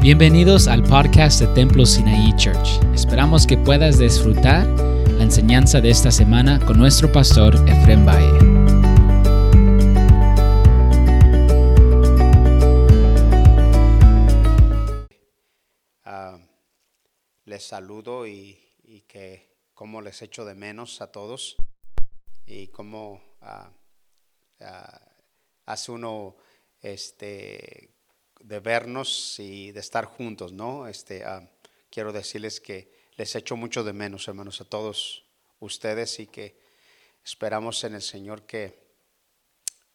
Bienvenidos al podcast de Templo Sinaí Church. Esperamos que puedas disfrutar la enseñanza de esta semana con nuestro pastor Efrem Valle. Ah, les saludo y, que como les echo de menos a todos y cómo ah, ah, hace uno este de vernos y de estar juntos, ¿no? Este quiero decirles que les echo mucho de menos, hermanos, a todos ustedes y que esperamos en el Señor que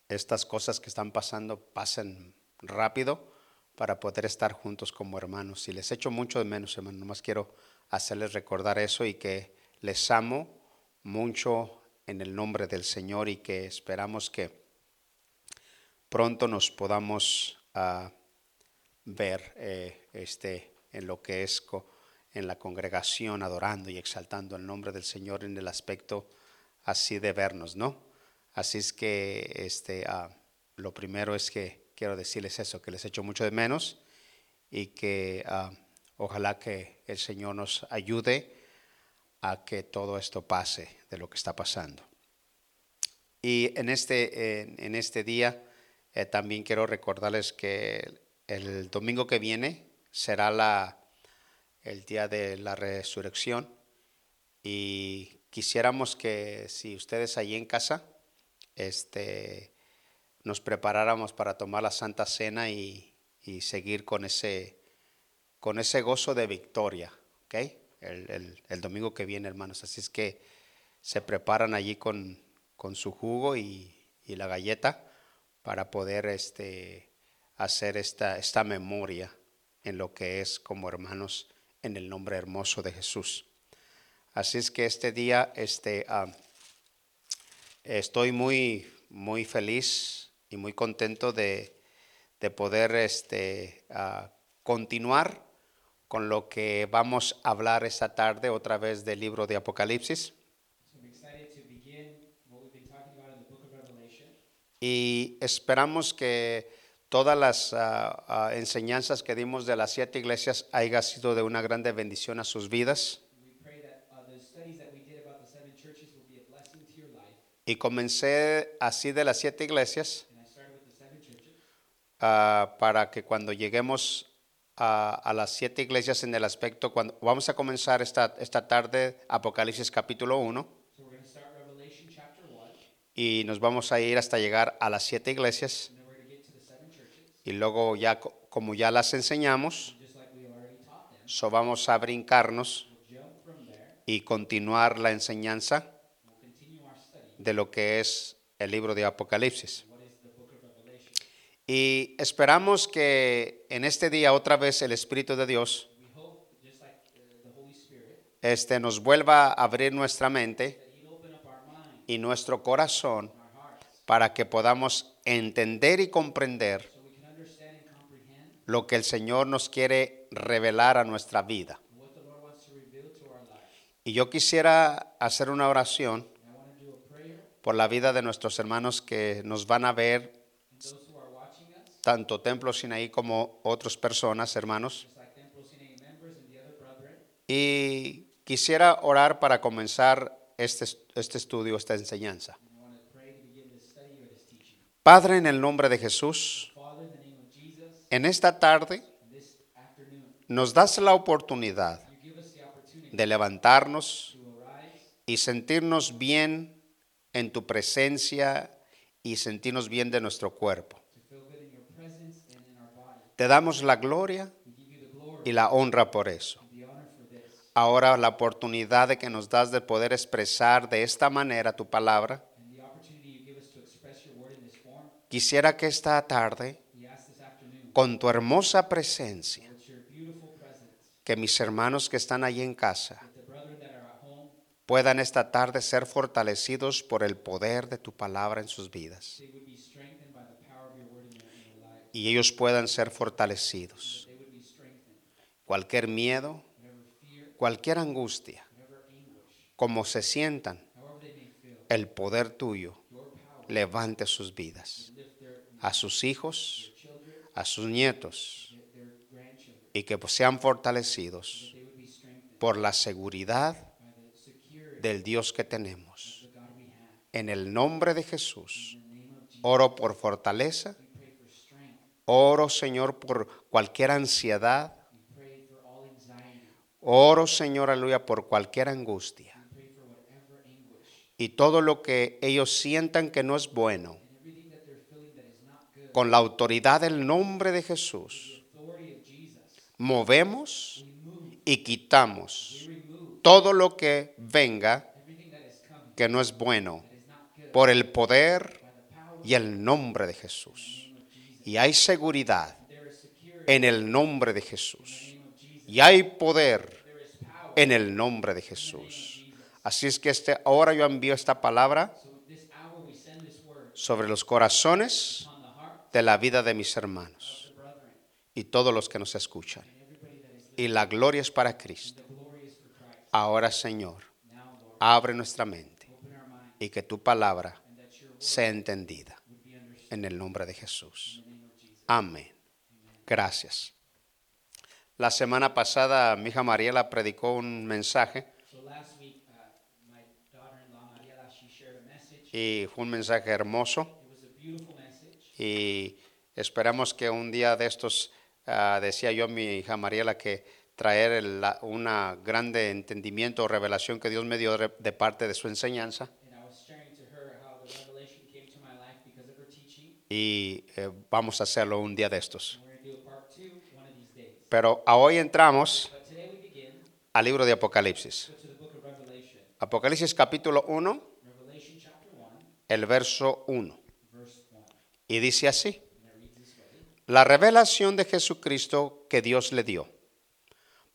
estas cosas que están pasando pasen rápido para poder estar juntos como hermanos. Y les echo mucho de menos, hermanos. Nomás quiero hacerles recordar eso y que les amo mucho en el nombre del Señor y que esperamos que pronto nos podamos ah, ver eh, este, en lo que es en la congregación adorando y exaltando el nombre del Señor en el aspecto así de vernos, ¿no? Así es que este, ah, lo primero es que quiero decirles eso, que les echo mucho de menos y que ah, ojalá que el Señor nos ayude a que todo esto pase de lo que está pasando. Y en este, en este día eh, también quiero recordarles que el domingo que viene será la, el día de la resurrección y quisiéramos que si ustedes allí en casa, este, nos preparáramos para tomar la Santa Cena y, seguir con ese, con ese gozo de victoria, ¿ok? El, domingo que viene, hermanos. Así es que se preparan allí con, con su jugo y, y, la galleta para poder este, hacer esta, esta memoria en lo que es como hermanos en el nombre hermoso de Jesús. Así es que este día este, ah, estoy muy, muy feliz y muy contento de, poder este, ah, continuar con lo que vamos a hablar esta tarde otra vez del libro de Apocalipsis. Y esperamos que todas las ah, ah, enseñanzas que dimos de las siete iglesias haya sido de una grande bendición a sus vidas. Y comencé así de las siete iglesias ah, para que cuando lleguemos a, las siete iglesias en el aspecto, cuando vamos a comenzar esta, esta tarde Apocalipsis capítulo 1 y nos vamos a ir hasta llegar a las siete iglesias y luego ya como ya las enseñamos, so vamos a brincarnos y continuar la enseñanza de lo que es el libro de Apocalipsis. Y esperamos que en este día otra vez el Espíritu de Dios este, nos vuelva a abrir nuestra mente y nuestro corazón para que podamos entender y comprender lo que el Señor nos quiere revelar a nuestra vida. Y yo quisiera hacer una oración por la vida de nuestros hermanos que nos van a ver, tanto Templo Sinaí como otras personas, hermanos. Y quisiera orar para comenzar este, este estudio, esta enseñanza. Padre, en el nombre de Jesús, en esta tarde nos das la oportunidad de levantarnos y sentirnos bien en tu presencia y sentirnos bien de nuestro cuerpo. Te damos la gloria y la honra por eso. Ahora la oportunidad de que nos das de poder expresar de esta manera tu palabra. Quisiera que esta tarde con tu hermosa presencia, que mis hermanos que están allí en casa puedan esta tarde ser fortalecidos por el poder de tu palabra en sus vidas. Y ellos puedan ser fortalecidos. Cualquier miedo, cualquier angustia, como se sientan, el poder tuyo levante sus vidas, a sus hijos, a sus nietos y que sean fortalecidos por la seguridad del Dios que tenemos. En el nombre de Jesús, oro por fortaleza, oro Señor por cualquier ansiedad, oro Señor, aleluya, por cualquier angustia. Y todo lo que ellos sientan que no es bueno, con la autoridad del nombre de Jesús, movemos y quitamos todo lo que venga que no es bueno por el poder y el nombre de Jesús. Y hay seguridad en el nombre de Jesús. Y hay poder en el nombre de Jesús. Así es que este, ahora yo envío esta palabra sobre los corazones de la vida de mis hermanos y todos los que nos escuchan. Y la gloria es para Cristo. Ahora, Señor, abre nuestra mente y que tu palabra sea entendida en el nombre de Jesús. Amén. Gracias. La semana pasada mi hija Mariela predicó un mensaje y fue un mensaje hermoso y esperamos que un día de estos, ah, decía yo a mi hija Mariela, que traer una grande entendimiento o revelación que Dios me dio de, parte de su enseñanza y eh, vamos a hacerlo un día de estos. Pero a hoy entramos al libro de Apocalipsis. Apocalipsis capítulo 1, Revelation chapter 1, el verso 1. Verse 1. Y dice así. La revelación de Jesucristo que Dios le dio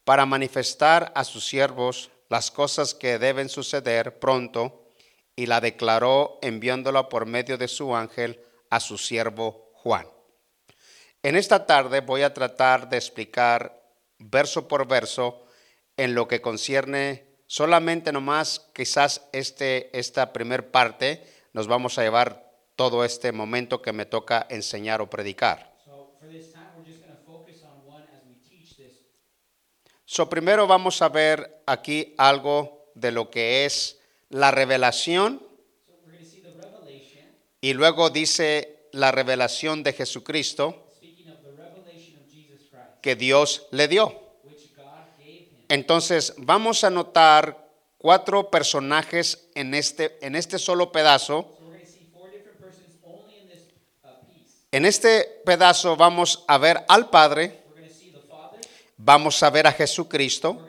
para manifestar a sus siervos las cosas que deben suceder pronto y la declaró enviándola por medio de su ángel a su siervo Juan. En esta tarde voy a tratar de explicar verso por verso en lo que concierne solamente nomás quizás este, esta primer parte nos vamos a llevar todo este momento que me toca enseñar o predicar. So primero vamos a ver aquí algo de lo que es la revelación So we're going to see the revelation, y luego dice la revelación de Jesucristo que Dios le dio. Entonces, vamos a notar cuatro personajes en este, en este solo pedazo. En este pedazo vamos a ver al Padre, vamos a ver a Jesucristo,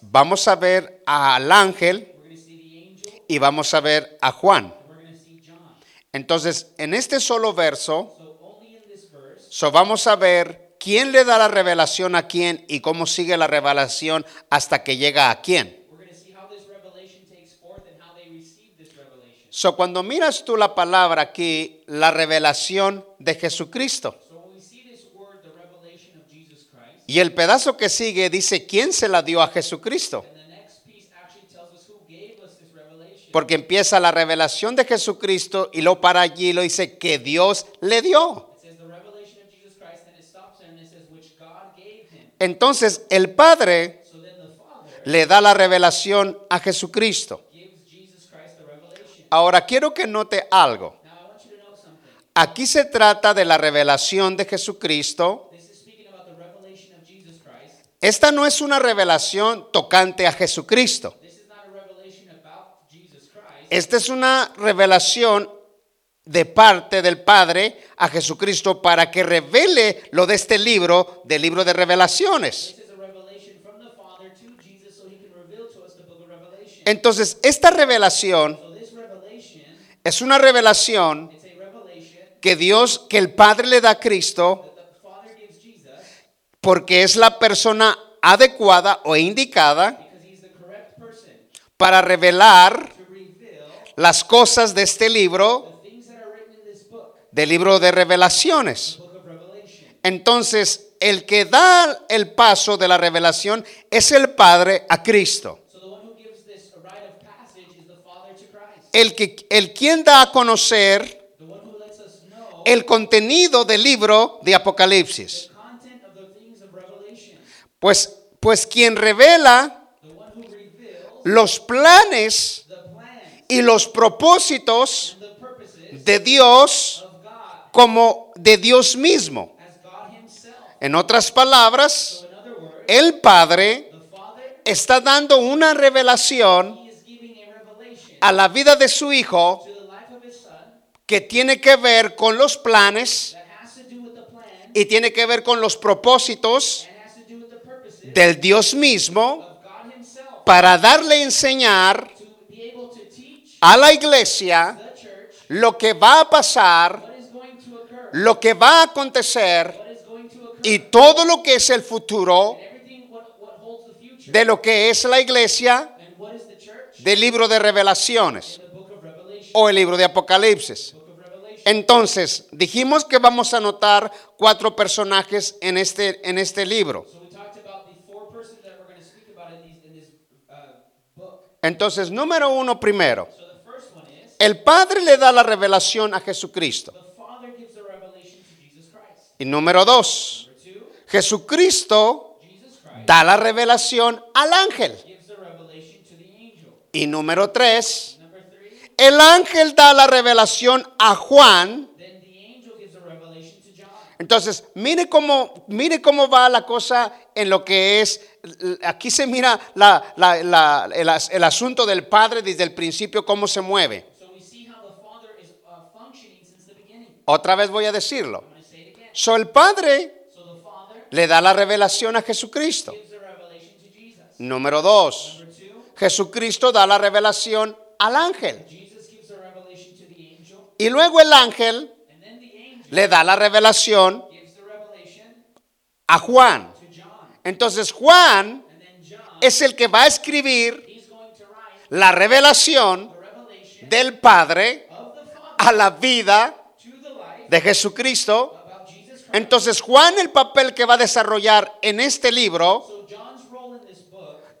vamos a ver al ángel y vamos a ver a Juan. Entonces, en este solo verso, So vamos a ver quién le da la revelación a quién y cómo sigue la revelación hasta que llega a quién. So cuando miras tú la palabra aquí, la revelación de Jesucristo. Y el pedazo que sigue dice quién se la dio a Jesucristo. Porque empieza la revelación de Jesucristo y lo para allí lo dice que Dios le dio. Entonces el Padre le da la revelación a Jesucristo. Ahora quiero que note algo. Aquí se trata de la revelación de Jesucristo. Esta no es una revelación tocante a Jesucristo. Esta es una revelación de parte del Padre a Jesucristo para que revele lo de este libro, del libro de revelaciones. Entonces, esta revelación es una revelación que Dios, que el Padre le da a Cristo porque es la persona adecuada o indicada para revelar las cosas de este libro, del libro de revelaciones. Entonces, el que da el paso de la revelación es el Padre a Cristo. El, que, el quien da a conocer el contenido del libro de Apocalipsis. Pues, pues quien revela los planes y los propósitos de Dios como de Dios mismo. En otras palabras, el Padre está dando una revelación He is giving a revelation a la vida de su Hijo que tiene que ver con los planes y tiene que ver con los propósitos del Dios mismo para darle enseñar a la iglesia lo que va a pasar, lo que va a acontecer y todo lo que es el futuro de lo que es la iglesia del libro de revelaciones o el libro de Apocalipsis. Entonces, dijimos que vamos a anotar cuatro personajes en este, en este libro. Entonces, número uno primero, el Padre le da la revelación a Jesucristo. Y número dos, Jesucristo da la revelación al ángel. Y número tres, el ángel da la revelación a Juan. Entonces, mire cómo, mire cómo va la cosa en lo que es, aquí se mira la- la- la- el, as- el asunto del Padre desde el principio, cómo se mueve. So we see how the Father is functioning since the beginning. Otra vez voy a decirlo. So, el Padre le da la revelación a Jesucristo. Número dos, Jesucristo da la revelación al ángel. Y luego el ángel le da la revelación a Juan. Entonces Juan es el que va a escribir la revelación del Padre a la vida de Jesucristo. Entonces Juan el papel que va a desarrollar en este libro,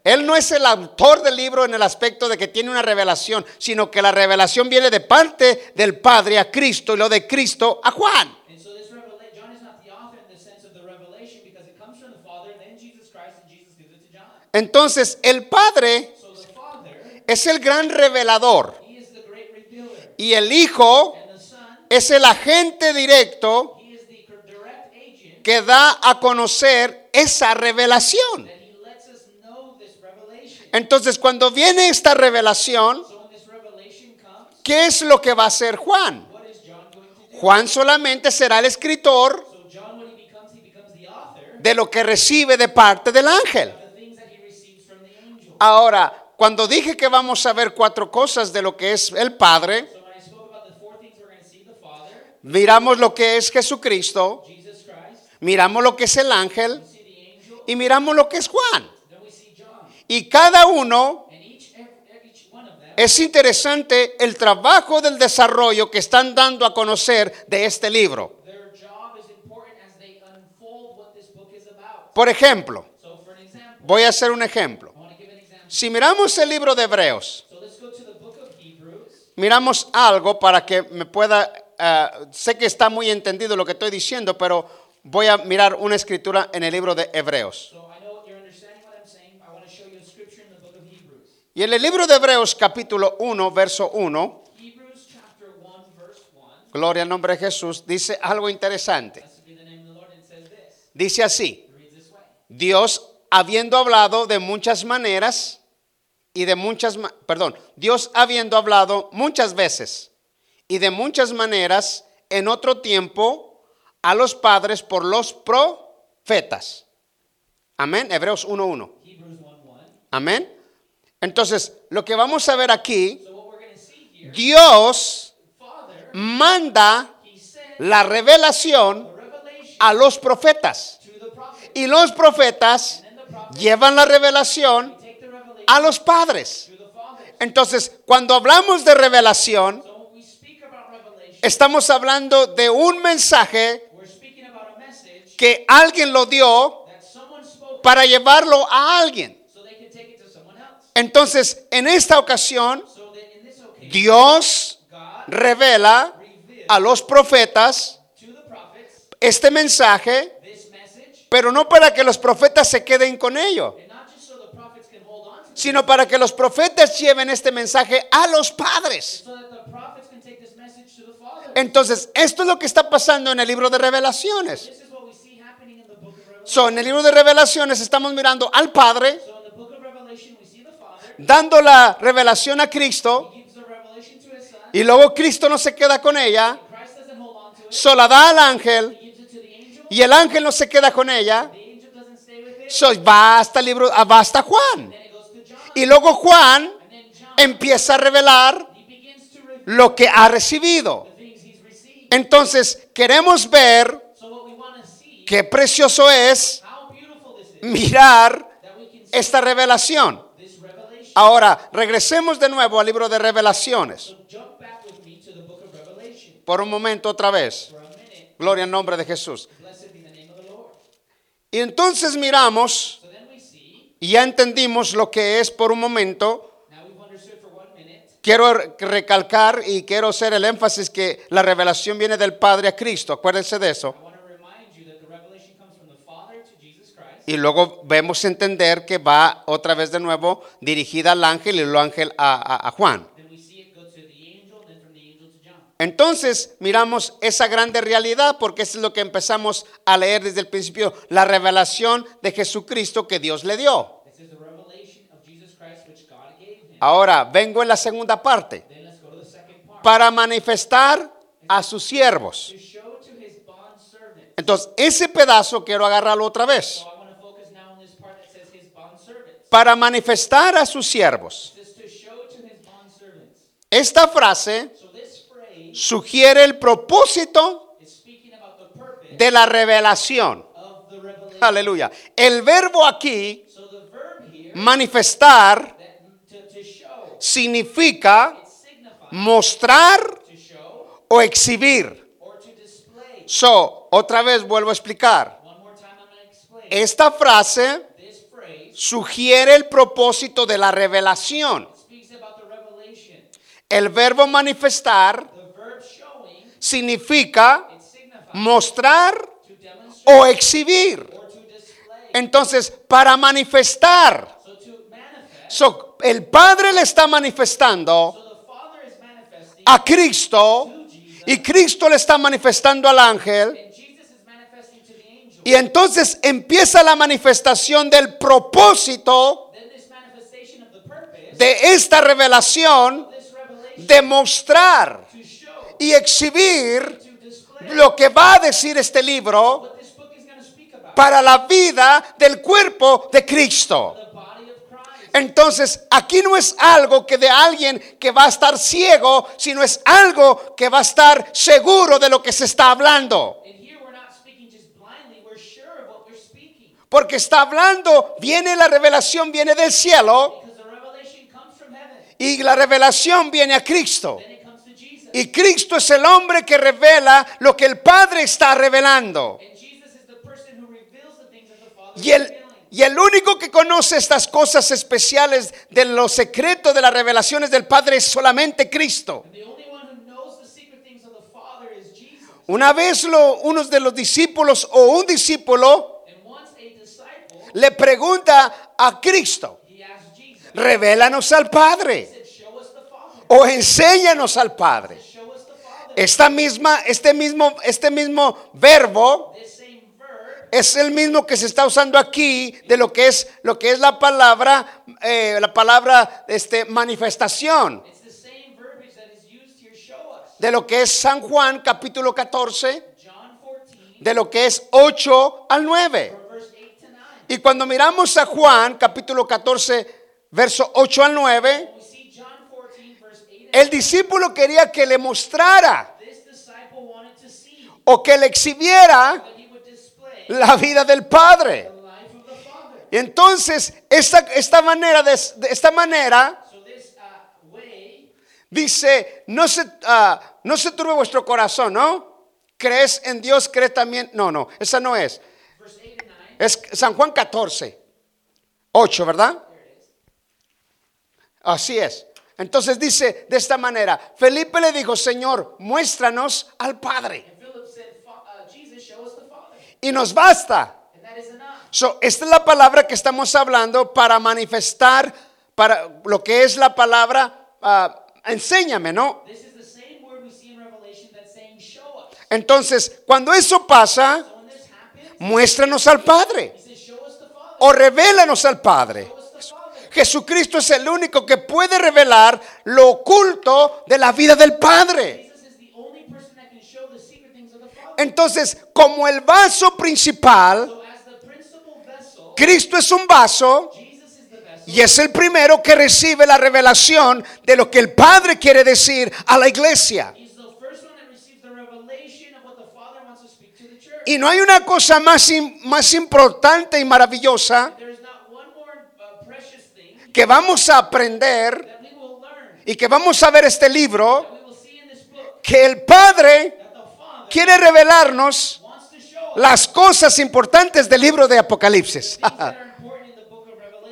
él no es el autor del libro en el aspecto de que tiene una revelación, sino que la revelación viene de parte del Padre a Cristo y lo de Cristo a Juan. and so this revelation, John is not the author in the sense of the revelation because it comes from the Father, then Jesus Christ, and Jesus gives it to John. Entonces el Padre es el gran revelador y el Hijo es el agente directo que da a conocer esa revelación. Entonces cuando viene esta revelación, ¿qué es lo que va a hacer Juan? Juan solamente será el escritor de lo que recibe de parte del ángel. Ahora, cuando dije que vamos a ver cuatro cosas de lo que es el Padre, miramos lo que es Jesucristo, miramos lo que es el ángel y miramos lo que es Juan. Y cada uno of them, es interesante el trabajo del desarrollo que están dando a conocer de este libro. their job is important as they unfold what this book is about. Por ejemplo, voy a hacer un ejemplo. Si miramos el libro de Hebreos, miramos algo para que me pueda, eh, sé que está muy entendido lo que estoy diciendo, pero voy a mirar una escritura en el libro de Hebreos. Y en el libro de Hebreos capítulo 1, verso 1, Hebrews chapter 1, verse 1. gloria al nombre de Jesús, dice algo interesante. Dice así. Dios habiendo hablado de muchas maneras y de muchas, perdón, Dios habiendo hablado muchas veces y de muchas maneras en otro tiempo a los padres por los profetas. Amén, Hebreos 1.1. Hebrews 1, 1. Amén. Entonces, lo que vamos a ver aquí, Dios manda la revelación a los profetas. Y los profetas llevan la revelación a los padres. Entonces, cuando hablamos de revelación, estamos hablando de un mensaje que alguien lo dio para llevarlo a alguien. Entonces, en esta ocasión, Dios revela a los profetas este mensaje pero no para que los profetas se queden con ello, sino para que los profetas lleven este mensaje a los padres. Entonces, esto es lo que está pasando en el libro de revelaciones. So, en el libro de revelaciones estamos mirando al Padre dando la revelación a Cristo y luego Cristo no se queda con ella, Christ doesn't hold on to it. so la da al ángel y el ángel no se queda con ella, so va hasta el libro, ah, va hasta Juan. Y luego Juan empieza a revelar lo que ha recibido. Entonces, queremos ver qué precioso es mirar esta revelación. Ahora, regresemos de nuevo al libro de revelaciones. Por un momento otra vez. Gloria al nombre de Jesús. Y entonces miramos y ya entendimos lo que es por un momento. Quiero re- recalcar y quiero hacer el énfasis que la revelación viene del Padre a Cristo. Acuérdense de eso. Y luego vemos entender que va otra vez de nuevo dirigida al ángel y el ángel a, a- a Juan. Entonces miramos esa grande realidad porque es lo que empezamos a leer desde el principio, la revelación de Jesucristo que Dios le dio. Ahora vengo en la segunda parte, para manifestar a sus siervos. Entonces ese pedazo quiero agarrarlo otra vez, para manifestar a sus siervos. Esta frase sugiere el propósito de la revelación. Aleluya. El verbo aquí, manifestar, significa mostrar o exhibir. So, otra vez vuelvo a explicar. Esta frase sugiere el propósito de la revelación. El verbo manifestar significa mostrar o exhibir. Entonces, para manifestar, So el Padre le está manifestando a Cristo y Cristo le está manifestando al ángel. Y entonces empieza la manifestación del propósito de esta revelación de mostrar y exhibir lo que va a decir este libro para la vida del cuerpo de Cristo. Entonces, aquí no es algo que de alguien que va a estar ciego, sino es algo que va a estar seguro de lo que se está hablando. Porque está hablando, viene la revelación, viene del cielo y la revelación viene a Cristo. Y Cristo es el hombre que revela lo que el Padre está revelando. Y el, y el único que conoce estas cosas especiales de los secretos de las revelaciones del Padre es solamente Cristo. And the only one who knows the secret things of the Father is Jesus. Una vez lo, unos de los discípulos o un discípulo le pregunta a Cristo, revélanos al Padre. O enséñanos al Padre. Esta misma, este mismo, este mismo verbo es el mismo que se está usando aquí de lo que es lo que es la palabra eh, la palabra este manifestación. De lo que es San Juan capítulo 14 John 14, de lo que es 8 al 9 from verse 8 to 9. Y cuando miramos a Juan capítulo 14 verso 8 al 9 We see John 14, verse 8. el discípulo quería que le mostrara o que le exhibiera la vida del Padre y entonces esta, esta manera de, de esta manera uh, Dice, no se, ah, no se turbe vuestro corazón, ¿no? ¿Crees en Dios? ¿Crees también? No, no, esa no es. verse 8 and 9. Es San Juan 14, 8, ¿verdad? Así es. Entonces dice de esta manera, Felipe le dijo, Señor, muéstranos al Padre. And Philip said, "Fa- uh. Y nos basta. So, esta es la palabra que estamos hablando para manifestar, para lo que es la palabra, ah, enséñame, ¿no? This is the same word we see in Revelation that's saying show us. Entonces, cuando eso pasa, muéstranos al Padre o revélanos al Padre. Jesucristo es el único que puede revelar lo oculto de la vida del Padre. Entonces, como el vaso principal, Cristo es un vaso y es el primero que recibe la revelación de lo que el Padre quiere decir a la iglesia. Y no hay una cosa más, más importante y maravillosa uh, que vamos a aprender y que vamos a ver este libro, que el Padre quiere revelarnos las cosas importantes del libro de Apocalipsis.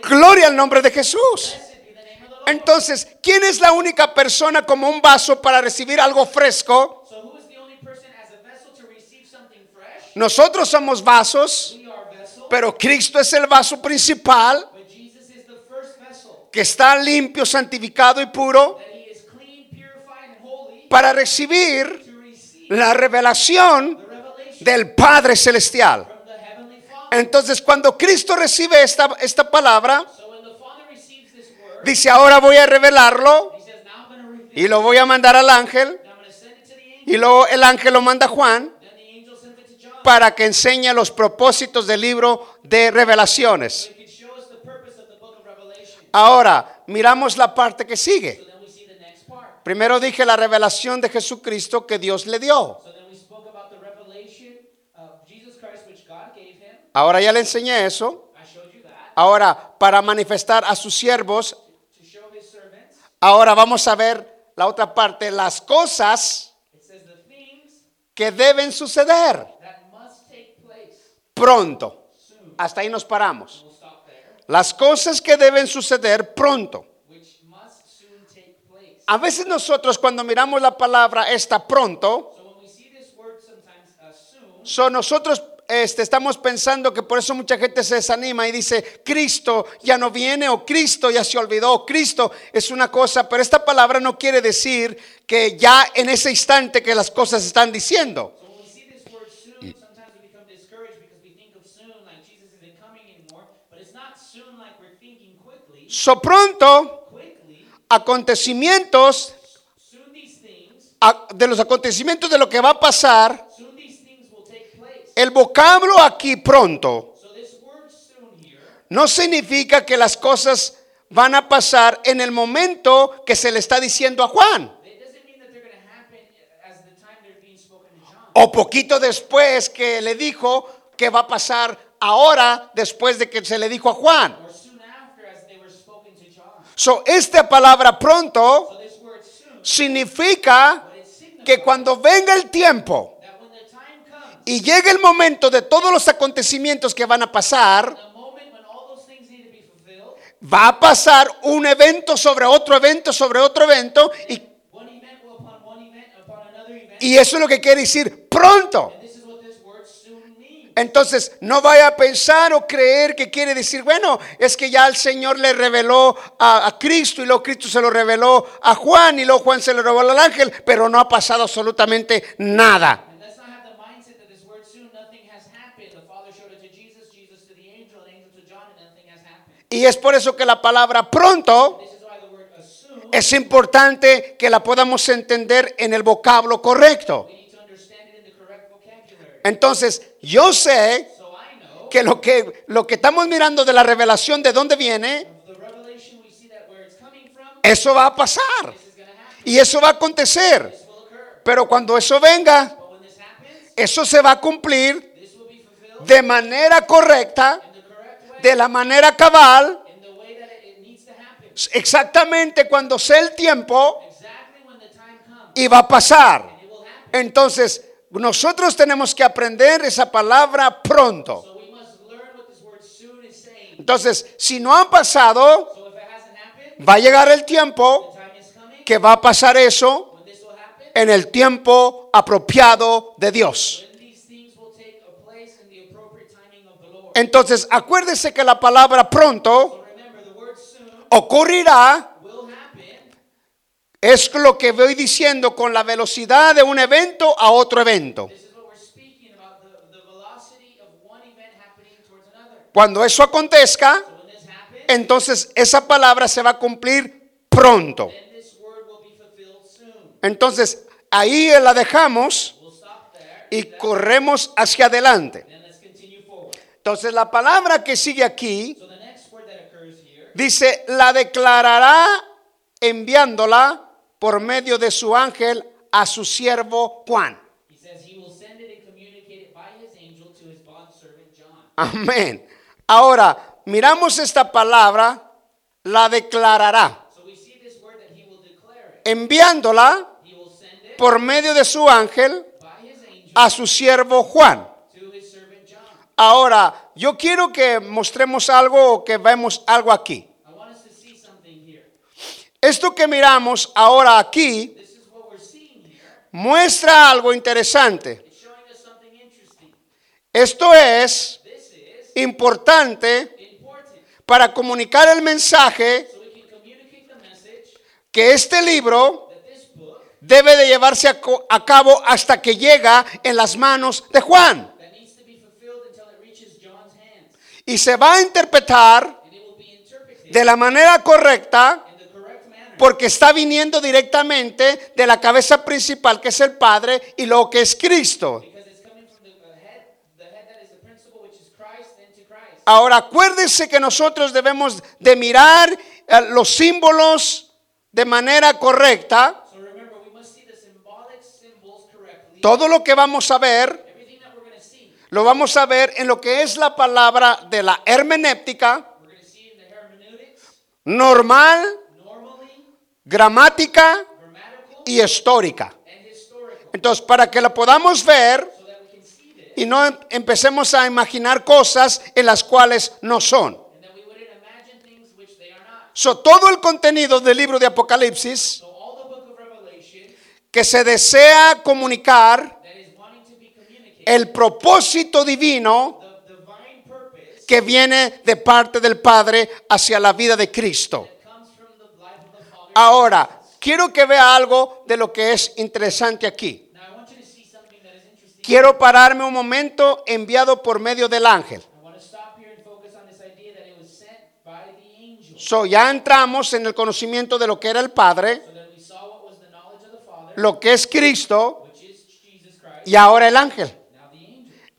Gloria al nombre de Jesús. Entonces, ¿quién es la única persona como un vaso para recibir algo fresco? Nosotros somos vasos, pero Cristo es el vaso principal que está limpio, santificado y puro para recibir la revelación del Padre Celestial. Entonces, cuando Cristo recibe esta, esta palabra, dice, ahora voy a revelarlo y lo voy a mandar al ángel y luego el ángel lo manda a Juan para que enseñe los propósitos del libro de revelaciones. Ahora, miramos la parte que sigue. Primero dije la revelación de Jesucristo que Dios le dio. So then we spoke about the revelation of Jesus Christ, which God gave him. Ahora ya le enseñé eso. Ahora, para manifestar a sus siervos, ahora vamos a ver la otra parte, las cosas que deben suceder pronto. Hasta ahí nos paramos. Las cosas que deben suceder pronto. A veces nosotros cuando miramos la palabra está pronto, So nosotros este, estamos pensando que por eso mucha gente se desanima y dice, Cristo ya no viene o Cristo ya se olvidó, Cristo es una cosa, pero esta palabra no quiere decir que ya en ese instante que las cosas están diciendo. So pronto, acontecimientos, de los acontecimientos de lo que va a pasar, el vocablo aquí pronto no significa que las cosas van a pasar en el momento que se le está diciendo a Juan. O poquito después que le dijo que va a pasar ahora después de que se le dijo a Juan. So, esta palabra pronto significa que cuando venga el tiempo y llegue el momento de todos los acontecimientos que van a pasar, va a pasar un evento sobre otro evento sobre otro evento y, y eso es lo que quiere decir pronto. Entonces, no vaya a pensar o creer que quiere decir, bueno, es que ya el Señor le reveló a, a Cristo y luego Cristo se lo reveló a Juan y luego Juan se lo reveló al ángel, pero no ha pasado absolutamente nada. Y es por eso que la palabra pronto es importante que la podamos entender en el vocablo correcto. Entonces, yo sé que lo que lo que estamos mirando de la revelación de dónde viene, eso va a pasar y eso va a acontecer. Pero cuando eso venga, eso se va a cumplir de manera correcta, de la manera cabal, exactamente cuando sea el tiempo y va a pasar. Entonces, nosotros tenemos que aprender esa palabra pronto. Entonces, si no ha pasado, va a llegar el tiempo que va a pasar eso en el tiempo apropiado de Dios. Entonces, acuérdese que la palabra pronto ocurrirá. Es lo que voy diciendo con la velocidad de un evento a otro evento. Cuando eso acontezca, entonces esa palabra se va a cumplir pronto. Entonces, ahí la dejamos y corremos hacia adelante. Entonces, la palabra que sigue aquí dice, la declarará enviándola por medio de su ángel a su siervo Juan. Amén. Ahora, miramos esta palabra, la declarará, So enviándola it por medio de su ángel angel a su siervo Juan. Ahora, yo quiero que mostremos algo o que vemos algo aquí. Esto que miramos ahora aquí muestra algo interesante. Esto es importante important para comunicar el mensaje que este libro debe de llevarse a, cabo hasta que llega en las manos de Juan. Y se va a interpretar de la manera correcta porque está viniendo directamente de la cabeza principal que es el Padre y lo que es Cristo. because it's coming from the head, the head that is the principle, which is Christ, and to Christ. Ahora acuérdense que nosotros debemos de mirar eh, los símbolos de manera correcta. So remember, we must see the symbolic symbols correctly. Todo lo que vamos a ver Everything that we're going to see, lo vamos a ver en lo que es la palabra de la hermenéutica normal, gramática y histórica. Entonces, para que lo podamos ver y no em- empecemos a imaginar cosas en las cuales no son. So, todo el contenido del libro de Apocalipsis que se desea comunicar el propósito divino que viene de parte del Padre hacia la vida de Cristo. Ahora, quiero que vea algo de lo que es interesante aquí. Quiero pararme un momento enviado por medio del ángel. So, ya entramos en el conocimiento de lo que era el Padre, lo que es Cristo y ahora el ángel.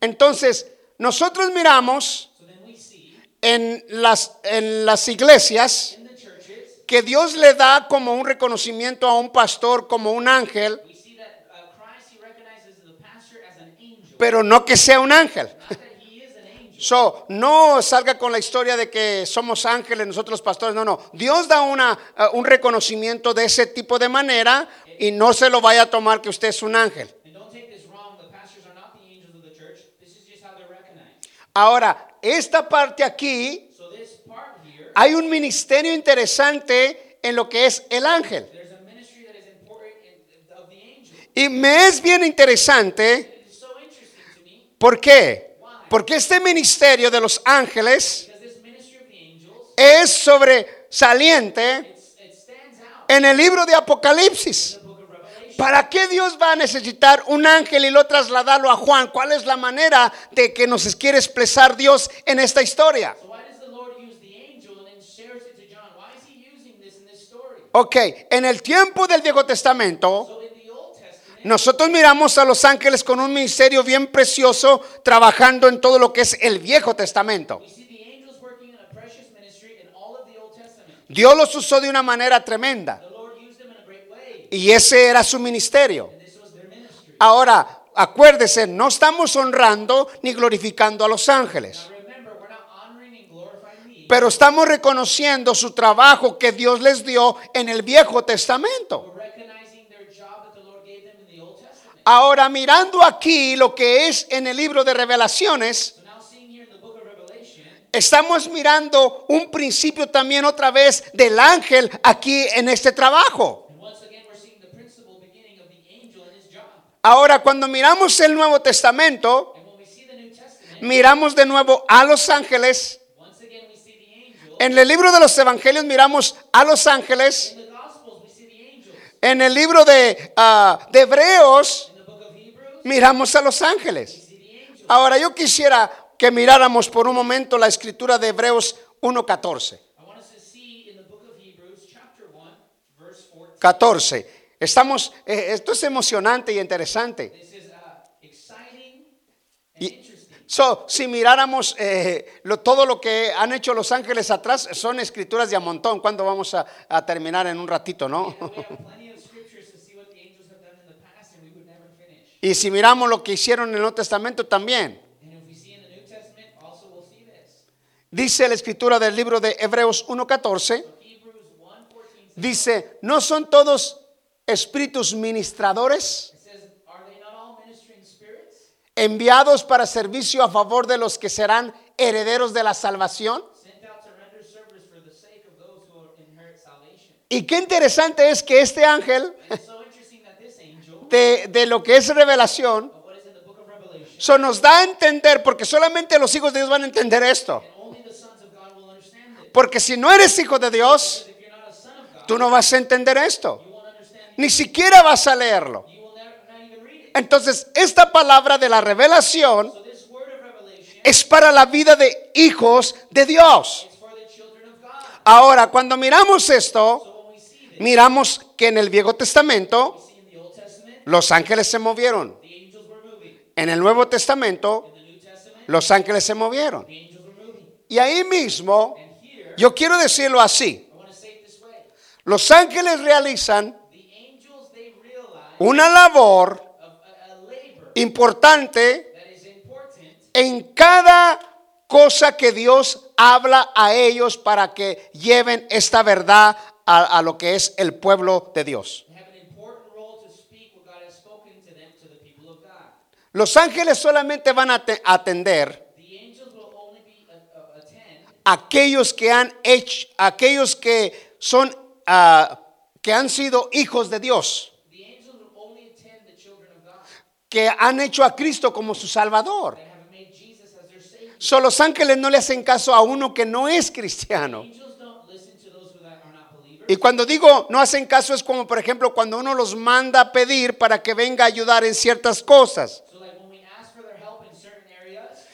Entonces, nosotros miramos en las, en las iglesias que Dios le da como un reconocimiento a un pastor como un ángel, uh, pero no que sea un ángel. So, no salga con la historia de que somos ángeles nosotros los pastores. No, no. Dios da una, uh, un reconocimiento de ese tipo de manera y no se lo vaya a tomar que usted es un ángel. And don't take this wrong, the pastors are not the angels of the church. This is just how they're recognized. Ahora, esta parte aquí, hay un ministerio interesante en lo que es el ángel. Y me es bien interesante. ¿Por qué? Porque este ministerio de los ángeles es sobresaliente en el libro de Apocalipsis. ¿Para qué Dios va a necesitar un ángel y lo trasladarlo a Juan? ¿Cuál es la manera de que nos quiere expresar Dios en esta historia? Ok, en el tiempo del Viejo Testamento, nosotros miramos a los ángeles con un ministerio bien precioso trabajando en todo lo que es el Viejo Testamento. Dios los usó de una manera tremenda y ese era su ministerio. Ahora, acuérdese, no estamos honrando ni glorificando a los ángeles. Pero estamos reconociendo su trabajo que Dios les dio en el Viejo Testamento. Ahora mirando aquí lo que es en el libro de revelaciones, estamos mirando un principio también otra vez del ángel aquí en este trabajo. Ahora cuando miramos el Nuevo Testamento, miramos de nuevo a los ángeles. En el libro de los evangelios miramos a los ángeles. In the Gospels, we see the angels. En el libro de, ah, de Hebreos In the book of Hebrews, miramos a los ángeles. Ahora yo quisiera que miráramos por un momento la escritura de Hebreos 1.14. I want us to see in the book of Hebrews, chapter 1, verse 14. 14. Estamos, eh, esto es emocionante y interesante. This is uh, Y-. So, si miráramos eh, lo- todo lo que han hecho los ángeles atrás, son escrituras de a montón. ¿Cuándo vamos a, a terminar en un ratito, no? Y si miramos lo que hicieron en el Nuevo Testamento también. Dice la escritura del libro de Hebreos 1.14, So Hebrews 1, 14 says, dice, ¿no son todos espíritus ministradores enviados para servicio a favor de los que serán herederos de la salvación? Y qué interesante es que este ángel, de, de lo que es revelación, so nos da a entender, porque solamente los hijos de Dios van a entender esto. Porque si no eres hijo de Dios, tú no vas a entender esto. Ni siquiera vas a leerlo. Entonces, esta palabra de la revelación es para la vida de hijos de Dios. Ahora, cuando miramos esto, miramos que en el Viejo Testamento los ángeles se movieron. En el Nuevo Testamento los ángeles se movieron. Y ahí mismo, yo quiero decirlo así, los ángeles realizan una labor of a, a labor importante en cada cosa que Dios habla a ellos para que lleven esta verdad a, a lo que es el pueblo de Dios. Los ángeles solamente van a te- atender be uh, uh, a aquellos que han hecho, aquellos que son, ah, que han sido hijos de Dios, que han hecho a Cristo como su Salvador. So, los ángeles no le hacen caso a uno que no es cristiano. Y cuando digo no hacen caso es como por ejemplo cuando uno los manda a pedir para que venga a ayudar en ciertas cosas.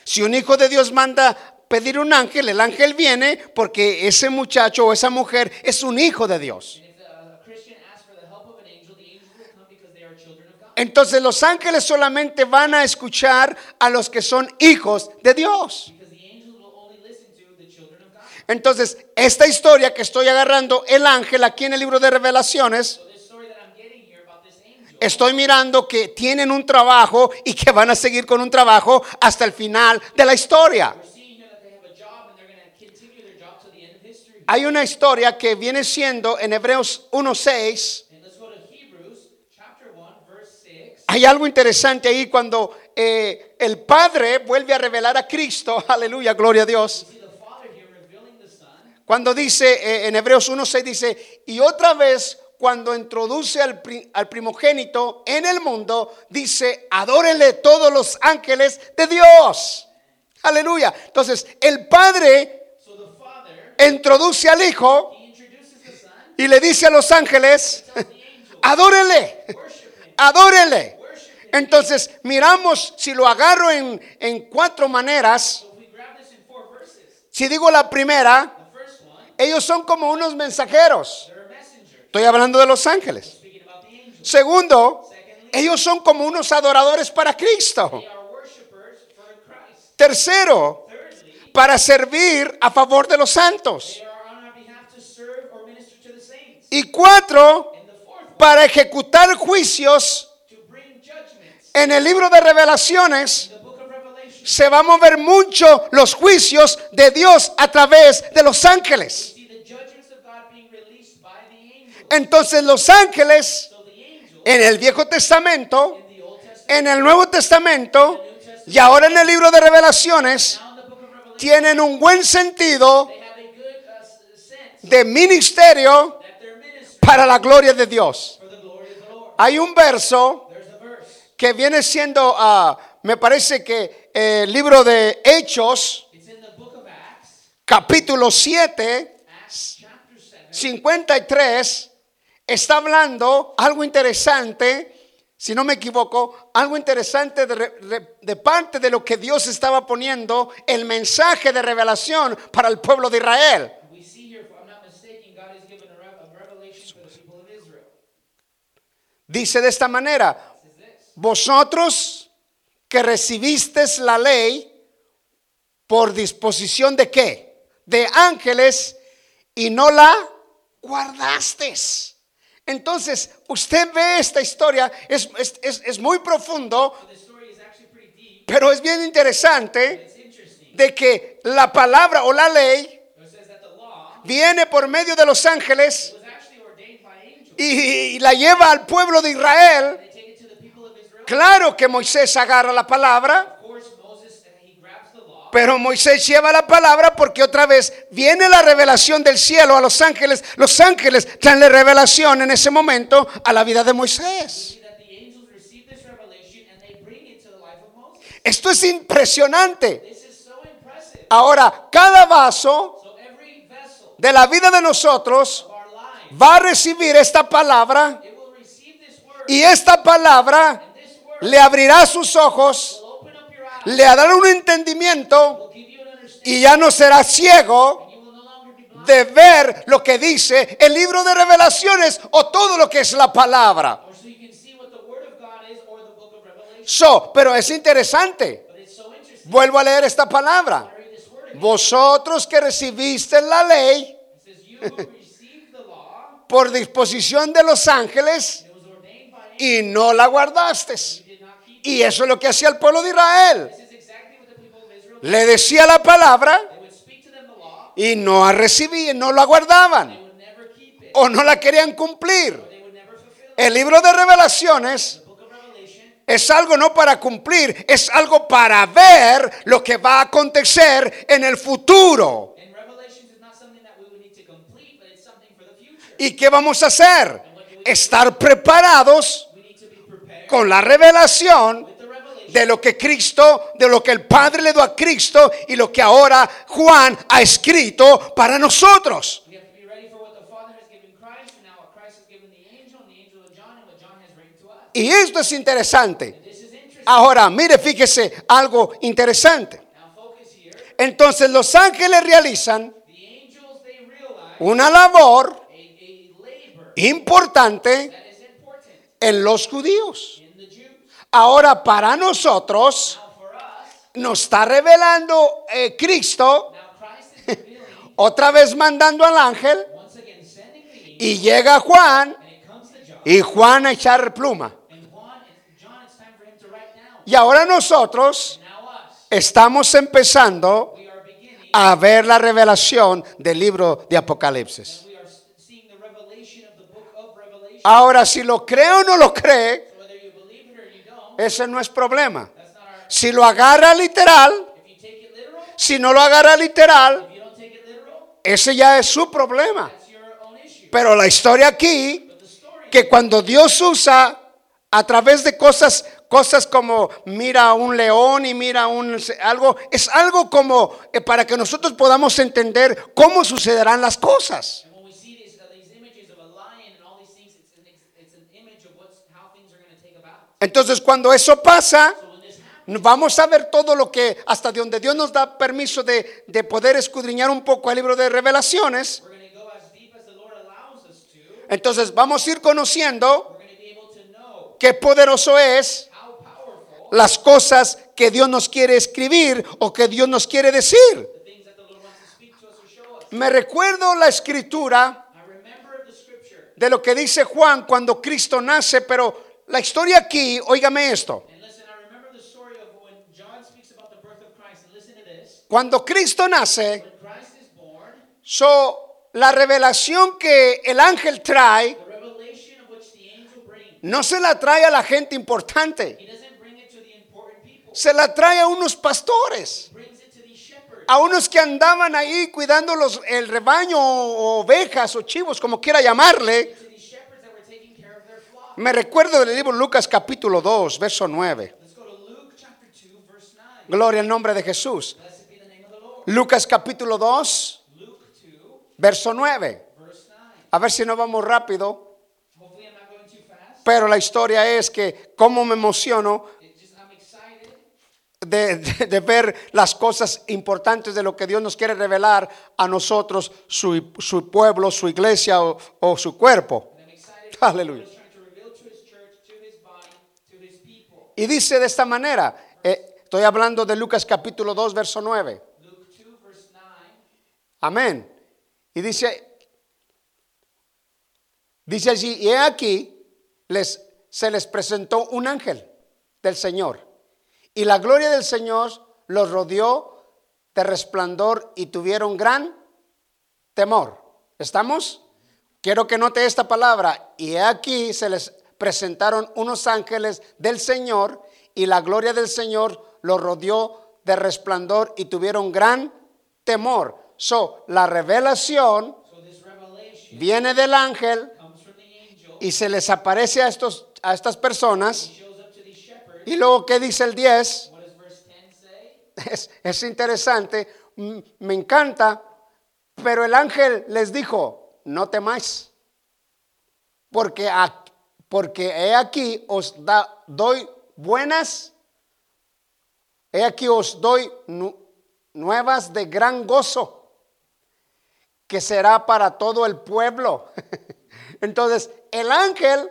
Si un hijo de Dios manda pedir un ángel, el ángel viene porque ese muchacho o esa mujer es un hijo de Dios. Entonces los ángeles solamente van a escuchar a los que son hijos de Dios. Entonces, esta historia que estoy agarrando, el ángel aquí en el libro de revelaciones, estoy mirando que tienen un trabajo y que van a seguir con un trabajo hasta el final de la historia. Hay una historia que viene siendo en Hebreos 1.6. Hay algo interesante ahí cuando eh, el Padre vuelve a revelar a Cristo. Aleluya, gloria a Dios. Cuando dice eh, en Hebreos 1.6 dice, y otra vez cuando introduce al, pri- al primogénito en el mundo, dice, adórenle todos los ángeles de Dios. Aleluya. Entonces, el Padre introduce al Hijo y le dice a los ángeles, adórenle, adórenle. Entonces, miramos, si lo agarro en, en cuatro maneras, si digo la primera, ellos son como unos mensajeros. Estoy hablando de los ángeles. Segundo, ellos son como unos adoradores para Cristo. Tercero, para servir a favor de los santos. Y cuatro, para ejecutar juicios. En el libro de revelaciones se va a mover mucho los juicios de Dios a través de los ángeles. Entonces los ángeles en el Viejo Testamento, en el Nuevo Testamento y ahora en el libro de revelaciones tienen un buen sentido de ministerio para la gloria de Dios. Hay un verso. Que viene siendo, ah, me parece que el libro de Hechos, Acts, capítulo 7, Acts chapter 7. 53, está hablando algo interesante, si no me equivoco, algo interesante de, de parte de lo que Dios estaba poniendo, el mensaje de revelación para el pueblo de Israel. Dice de esta manera. Vosotros que recibisteis la ley por disposición de qué? De ángeles y no la guardasteis. Entonces, usted ve esta historia, es, es- es- es muy profundo, pero es bien interesante de que la palabra o la ley viene por medio de los ángeles y, y la lleva al pueblo de Israel. Claro que Moisés agarra la palabra, uh. Pero Moisés lleva la palabra porque otra vez viene la revelación del cielo a los ángeles. Los ángeles traen la revelación en ese momento a la vida de Moisés. Esto es impresionante. Ahora, cada vaso de la vida de nosotros va a recibir esta palabra y esta palabra le abrirá sus ojos, le dará un entendimiento y ya no será ciego de ver lo que dice el libro de revelaciones o todo lo que es la palabra. So pero es interesante. Vuelvo a leer esta palabra. Vosotros que recibiste la ley por disposición de los ángeles y no la guardasteis. Y eso es lo que hacía el pueblo de Israel. Le decía la palabra y no la recibían, no la guardaban o no la querían cumplir. El libro de revelaciones es algo no para cumplir, es algo para ver lo que va a acontecer en el futuro. ¿Y qué vamos a hacer? Estar preparados con la revelación de lo que Cristo, de lo que el Padre le dio a Cristo y lo que ahora Juan ha escrito para nosotros. Y esto es interesante. Ahora, mire, fíjese algo interesante. Entonces los ángeles realizan una labor importante en los judíos. Ahora, para nosotros, nos está revelando eh, Cristo, otra vez mandando al ángel, y llega Juan, y Juan a echar pluma. Y ahora nosotros estamos empezando a ver la revelación del libro de Apocalipsis. Ahora, si lo cree o no lo cree, ese no es problema. Si lo agarra literal, si no lo agarra literal, ese ya es su problema. Pero la historia aquí, que cuando Dios usa a través de cosas, cosas como mira un león y mira un algo, es algo como eh, para que nosotros podamos entender cómo sucederán las cosas. Entonces cuando eso pasa, vamos a ver todo lo que, hasta de donde Dios nos da permiso de, de poder escudriñar un poco el libro de revelaciones. Entonces vamos a ir conociendo qué poderoso es las cosas que Dios nos quiere escribir o que Dios nos quiere decir. Me recuerdo la escritura de lo que dice Juan cuando Cristo nace, pero la historia aquí, óigame esto, cuando Cristo nace, so, la revelación que el ángel trae no se la trae a la gente importante, se la trae a unos pastores, a unos que andaban ahí cuidando los, el rebaño o ovejas o chivos, como quiera llamarle. Me recuerdo del libro Lucas capítulo 2, verso 9. Let's go to Luke chapter 2, verse 9. Gloria al nombre de Jesús. Lucas capítulo 2, Luke 2, verso 9. verse 9. A ver si no vamos rápido, pero la historia es que cómo me emociono de, de- de ver las cosas importantes de lo que Dios nos quiere revelar a nosotros, su, su pueblo, su iglesia o, o su cuerpo. and Y dice de esta manera, eh, estoy hablando de Lucas capítulo 2, verso 9. Luke 2, verse 9. Amén. Y dice, dice allí, y aquí, les, se les presentó un ángel del Señor. Y la gloria del Señor los rodeó de resplandor y tuvieron gran temor. ¿Estamos? Quiero que note esta palabra. Y aquí se les presentaron unos ángeles del Señor y la gloria del Señor los rodeó de resplandor y tuvieron gran temor. So, la revelación viene del ángel y se les aparece a, estos, a estas personas. Y luego, ¿qué dice el 10? What does verse 10 say? Es, es interesante, me encanta, pero el ángel les dijo, no temáis, porque, a- porque he aquí os da, doy buenas, he aquí os doy nu- nuevas de gran gozo, que será para todo el pueblo. Entonces, el ángel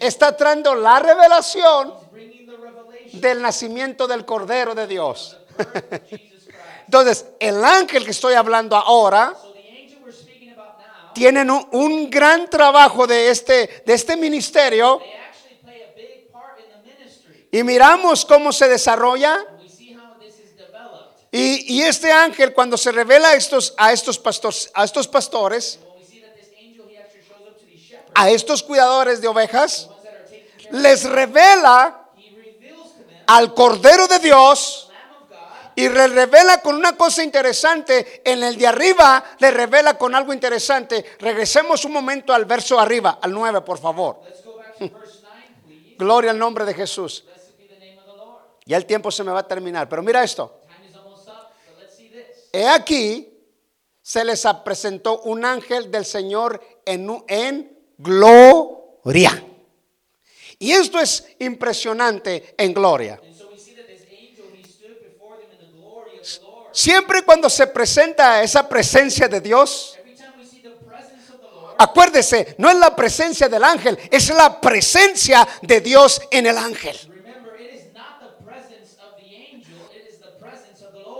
está trayendo la revelación del nacimiento del Cordero de Dios. Entonces, el ángel que estoy hablando ahora tienen un, un gran trabajo de este, de este ministerio y miramos cómo se desarrolla. And we see how this is developed. Y, y este ángel cuando se revela a estos, a estos, pastores, a estos pastores, a estos cuidadores de ovejas, les revela al Cordero de Dios y le revela con una cosa interesante. En el de arriba le revela con algo interesante. Regresemos un momento al verso arriba, al 9, por favor. Let's go back to verse 9, please. Gloria al nombre de Jesús. Ya el tiempo se me va a terminar, pero mira esto. He aquí, se les presentó un ángel del Señor en, en gloria. Y esto es impresionante en gloria. Siempre cuando se presenta esa presencia de Dios, acuérdese, no es la presencia del ángel, es la presencia de Dios en el ángel.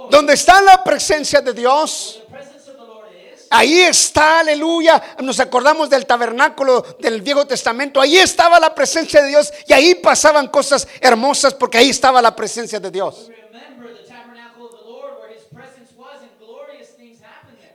Donde está la presencia de Dios, Ahí está, aleluya. Nos acordamos del tabernáculo del Viejo Testamento. Ahí estaba la presencia de Dios y ahí pasaban cosas hermosas porque ahí estaba la presencia de Dios.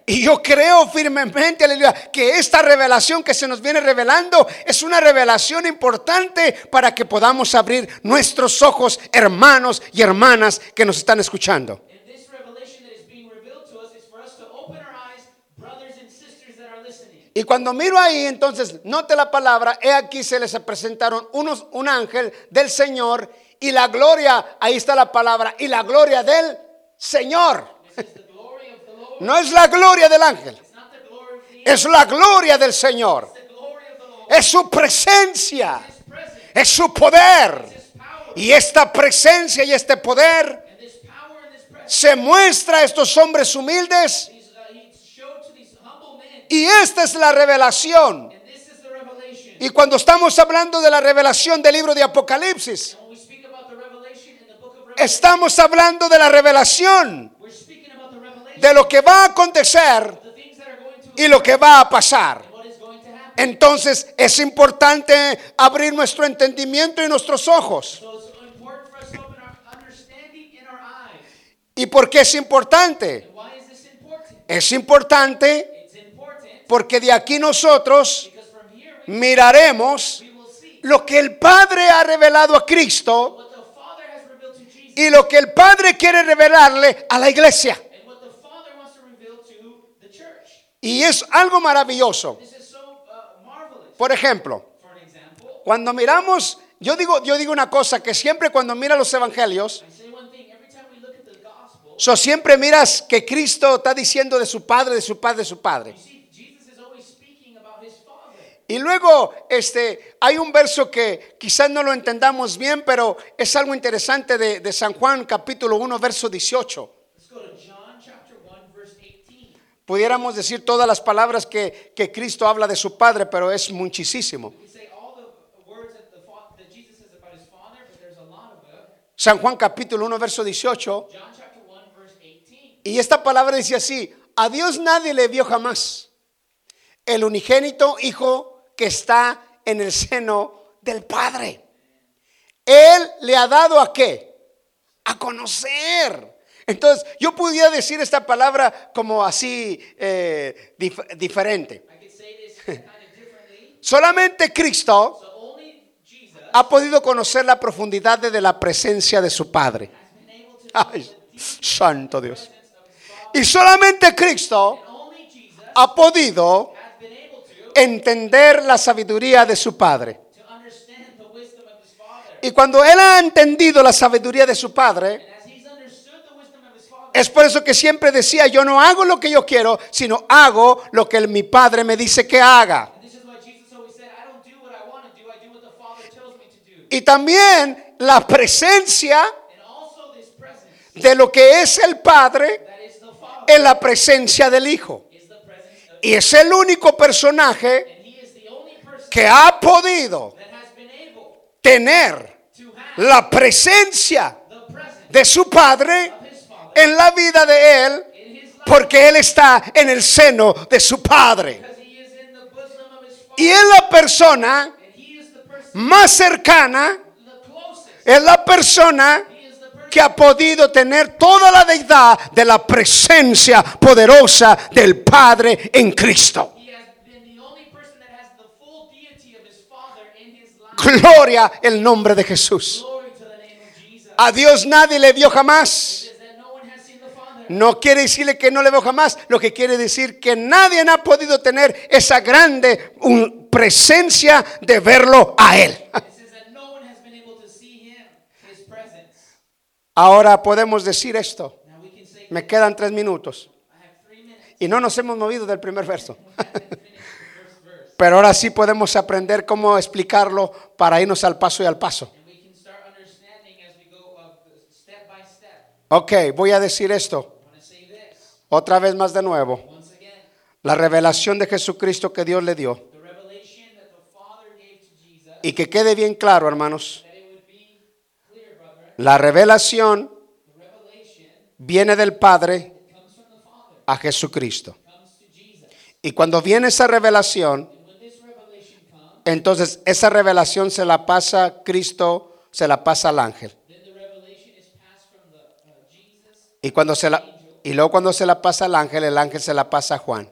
Y yo creo firmemente, aleluya, que esta revelación que se nos viene revelando es una revelación importante para que podamos abrir nuestros ojos, hermanos y hermanas que nos están escuchando. And this revelation that is being revealed to us is for us to open our eyes, brothers and sisters that are listening. Y cuando miro ahí, entonces, note la palabra, he aquí se les presentaron unos, un ángel del Señor y la gloria, ahí está la palabra, y la gloria del Señor. No es la gloria del ángel, es la gloria del Señor. Es su presencia, es su poder. Y esta presencia y este poder se muestra a estos hombres humildes y esta es la revelación. Y cuando estamos hablando de la revelación del libro de Apocalipsis, Estamos hablando de la revelación, de lo que va a acontecer y lo que va a pasar. Entonces es importante abrir nuestro entendimiento y nuestros ojos. ¿Y por qué es importante? Es importante porque de aquí nosotros miraremos lo que el Padre ha revelado a Cristo y lo que el Padre quiere revelarle a la iglesia. Y es algo maravilloso. Uh. Por ejemplo, cuando miramos, yo digo, yo digo una cosa, que siempre cuando mira los evangelios, So, siempre miras que Cristo está diciendo de su padre, de su padre, de su padre. Y luego, este, hay un verso que quizás no lo entendamos bien, pero es algo interesante de, de San Juan, capítulo 1, verso 18. Pudiéramos decir todas las palabras que, que Cristo habla de su Padre, pero es muchísimo. San Juan capítulo 1, verso 18. John chapter 1, verse 18. Y esta palabra dice así, a Dios nadie le vio jamás. El unigénito Hijo que está en el seno del Padre. Él le ha dado a qué? A conocer. Entonces, yo pudiera decir esta palabra como así eh, dif- diferente. I could say this kind of. Solamente Cristo So ha podido conocer la profundidad de la presencia de su Padre. Ay, santo Dios. Y solamente Cristo ha podido entender la sabiduría de su Padre. Y cuando Él ha entendido la sabiduría de su Padre, es por eso que siempre decía, yo no hago lo que yo quiero, sino hago lo que mi Padre me dice que haga. Y también la presencia de lo que es el Padre en la presencia del Hijo. Y es el único personaje que ha podido tener la presencia de su Padre en la vida de Él porque Él está en el seno de su Padre. Y es la persona más cercana, es la persona que ha podido tener toda la deidad de la presencia poderosa del Padre en Cristo. Gloria el nombre de Jesús. A Dios nadie le vio jamás. No quiere decirle que no le veo jamás, lo que quiere decir que nadie ha podido tener esa grande presencia de verlo a Él. Ahora podemos decir esto. Now we can say, Me quedan tres minutos. Y no nos hemos movido del primer verso. Pero ahora sí podemos aprender cómo explicarlo para irnos al paso y al paso. Ok, voy a decir esto otra vez más de nuevo. La revelación de Jesucristo que Dios le dio. Y que quede bien claro, hermanos. La revelación viene del Padre a Jesucristo. Y cuando viene esa revelación, entonces esa revelación se la pasa Cristo, se la pasa al ángel. Y cuando se la y luego cuando se la pasa al ángel, el ángel se la pasa a Juan.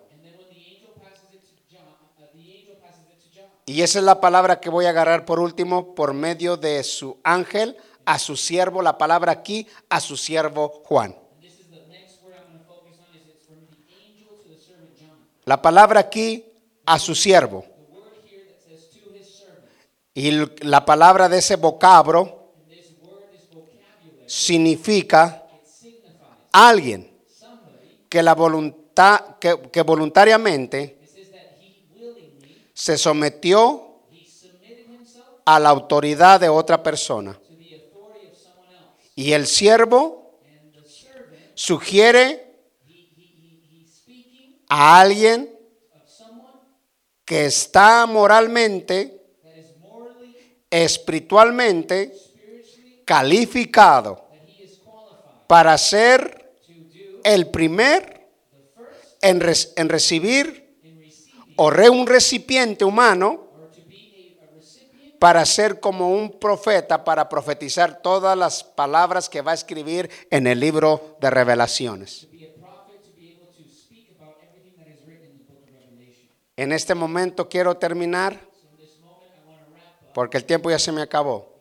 Y esa es la palabra que voy a agarrar por último por medio de su ángel a su siervo, la palabra aquí a su siervo Juan. La palabra aquí a su siervo. Y la palabra de ese vocablo significa alguien. Que la voluntad que, voluntariamente se sometió a la autoridad de otra persona. Y el siervo sugiere a alguien que está moralmente, espiritualmente calificado para ser el primer en, recibir o re un recipiente humano para ser como un profeta, para profetizar todas las palabras que va a escribir en el libro de revelaciones. En este momento quiero terminar porque el tiempo ya se me acabó.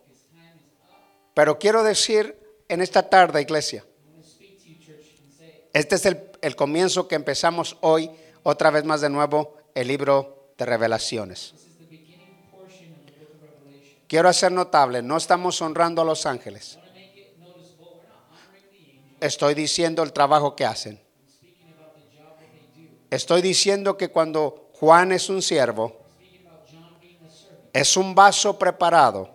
Pero quiero decir en esta tarde, iglesia, este es el, comienzo que empezamos hoy, otra vez más de nuevo, el libro de revelaciones. Quiero hacer notable, no estamos honrando a los ángeles, estoy diciendo el trabajo que hacen. Estoy diciendo que cuando Juan es un siervo, es un vaso preparado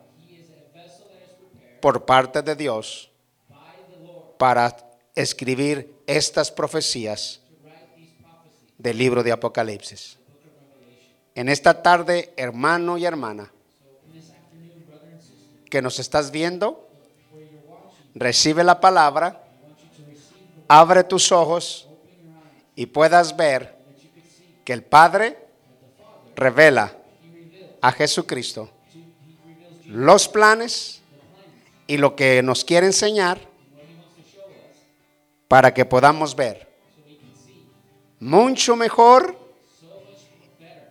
por parte de Dios para escribir estas profecías del libro de Apocalipsis. En esta tarde, hermano y hermana, que nos estás viendo, recibe la palabra, abre tus ojos y puedas ver que el Padre revela a Jesucristo los planes y lo que nos quiere enseñar para que podamos ver mucho mejor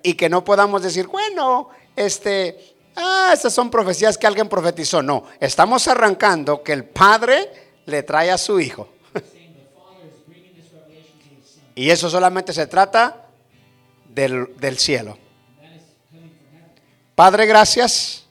y que no podamos decir, bueno, este, ah, estas son profecías que alguien profetizó. No, estamos arrancando que el Padre le trae a su Hijo. y eso solamente se trata del, del cielo. Padre, gracias